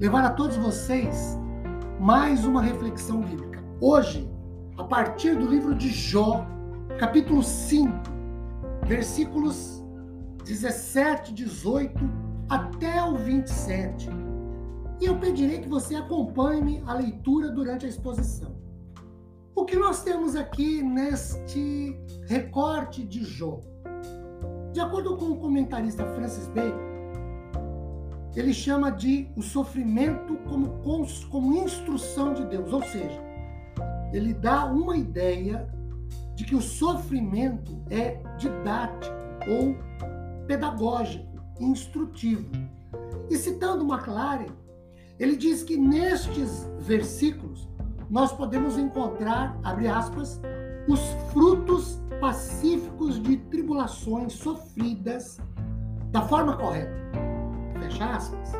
levar a todos vocês mais uma reflexão bíblica. Hoje, a partir do livro de Jó, capítulo 5, versículos 17, 18 até o 27. E eu pedirei que você acompanhe a leitura durante a exposição. O que nós temos aqui neste recorte de Jó? De acordo com o comentarista Francis Bacon, ele chama de o sofrimento como, como instrução de Deus, ou seja, ele dá uma ideia de que o sofrimento é didático ou pedagógico, instrutivo. E citando McLaren, ele diz que nestes versículos nós podemos encontrar, abre aspas, os frutos pacíficos de tribulações sofridas da forma correta fecha aspas.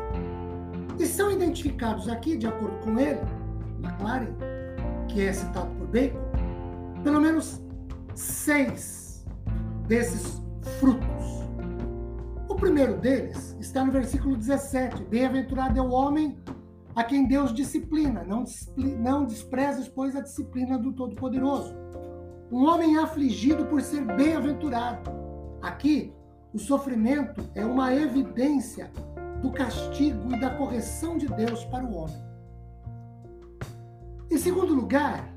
E são identificados aqui, de acordo com ele, McLaren, que é citado por Bacon, pelo menos seis desses frutos. O primeiro deles está no versículo 17: Bem-aventurado é o homem a quem Deus disciplina, não, não desprezes, pois, a disciplina do Todo-Poderoso. Um homem afligido por ser bem-aventurado. Aqui, o sofrimento é uma evidência do castigo e da correção de Deus para o homem. Em segundo lugar,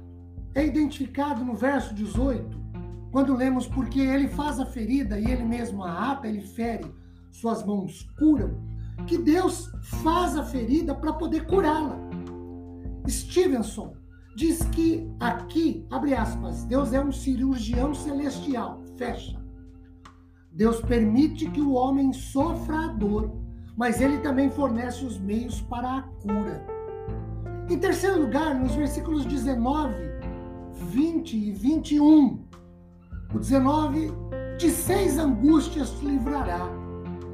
é identificado no verso 18, quando lemos porque ele faz a ferida e ele mesmo a ata, ele fere, suas mãos curam, que Deus faz a ferida para poder curá-la. Stevenson diz que aqui, abre aspas, Deus é um cirurgião celestial, fecha. Deus permite que o homem sofra a dor mas ele também fornece os meios para a cura. Em terceiro lugar, nos versículos 19, 20 e 21, o 19, de seis angústias te livrará,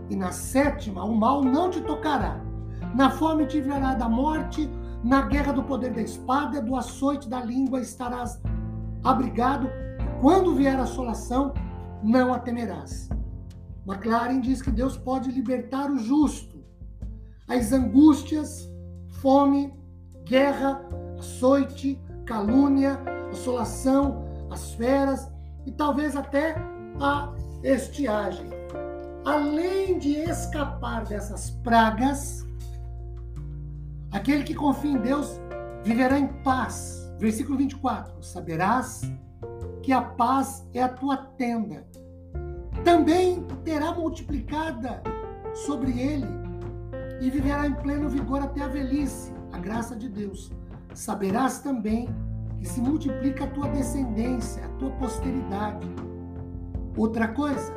e na sétima, o mal não te tocará. Na fome te livrará da morte, na guerra do poder da espada, do açoite da língua estarás abrigado. Quando vier a assolação, não a temerás. McLaren diz que Deus pode libertar o justo. As angústias, fome, guerra, açoite, calúnia, assolação, as feras e talvez até a estiagem. Além de escapar dessas pragas, aquele que confia em Deus viverá em paz. Versículo 24: Saberás que a paz é a tua tenda também terá multiplicada sobre ele e viverá em pleno vigor até a velhice, a graça de Deus. Saberás também que se multiplica a tua descendência, a tua posteridade. Outra coisa,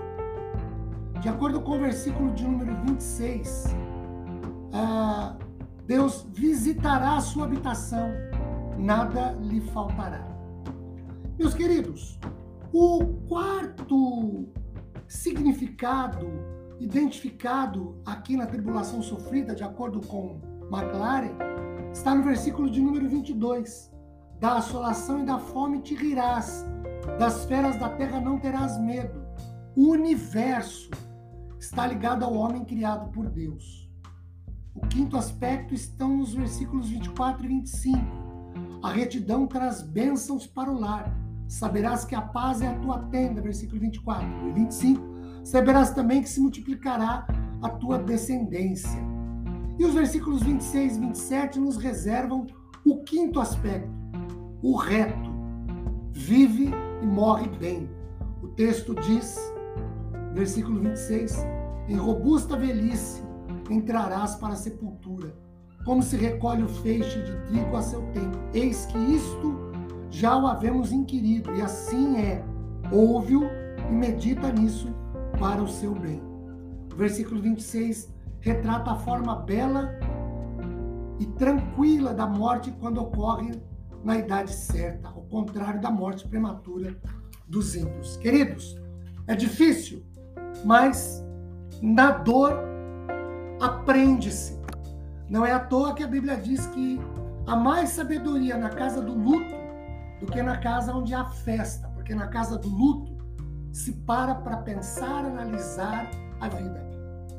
de acordo com o versículo de número 26, ah, Deus visitará a sua habitação, nada lhe faltará. Meus queridos, o quarto significado identificado aqui na tribulação sofrida, de acordo com McLaren, está no versículo de número 22. Da assolação e da fome te rirás, das feras da terra não terás medo. O universo está ligado ao homem criado por Deus. O quinto aspecto estão nos versículos 24 e 25. A retidão traz bênçãos para o lar saberás que a paz é a tua tenda, versículo 24 e 25. Saberás também que se multiplicará a tua descendência. E os versículos 26 e 27 nos reservam o quinto aspecto, o reto. Vive e morre bem. O texto diz, versículo 26, em robusta velhice entrarás para a sepultura, como se recolhe o feixe de trigo a seu tempo. Eis que isto já o havemos inquirido, e assim é. Ouve-o e medita nisso para o seu bem. O versículo 26 retrata a forma bela e tranquila da morte quando ocorre na idade certa, ao contrário da morte prematura dos ímpios. Queridos, é difícil, mas na dor aprende-se. Não é à toa que a Bíblia diz que há mais sabedoria na casa do luto do que na casa onde há festa, porque na casa do luto se para para pensar, analisar a vida.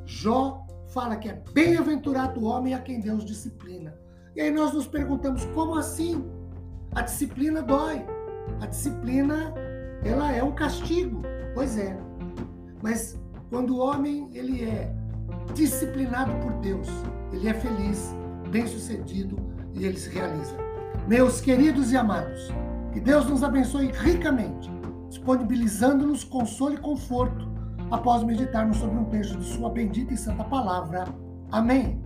Jó fala que é bem-aventurado o homem a quem Deus disciplina. E aí nós nos perguntamos como assim? A disciplina dói. A disciplina, ela é um castigo. Pois é. Mas quando o homem ele é disciplinado por Deus, ele é feliz, bem-sucedido e ele se realiza. Meus queridos e amados, que Deus nos abençoe ricamente, disponibilizando-nos consolo e conforto após meditarmos sobre um texto de Sua bendita e santa palavra. Amém.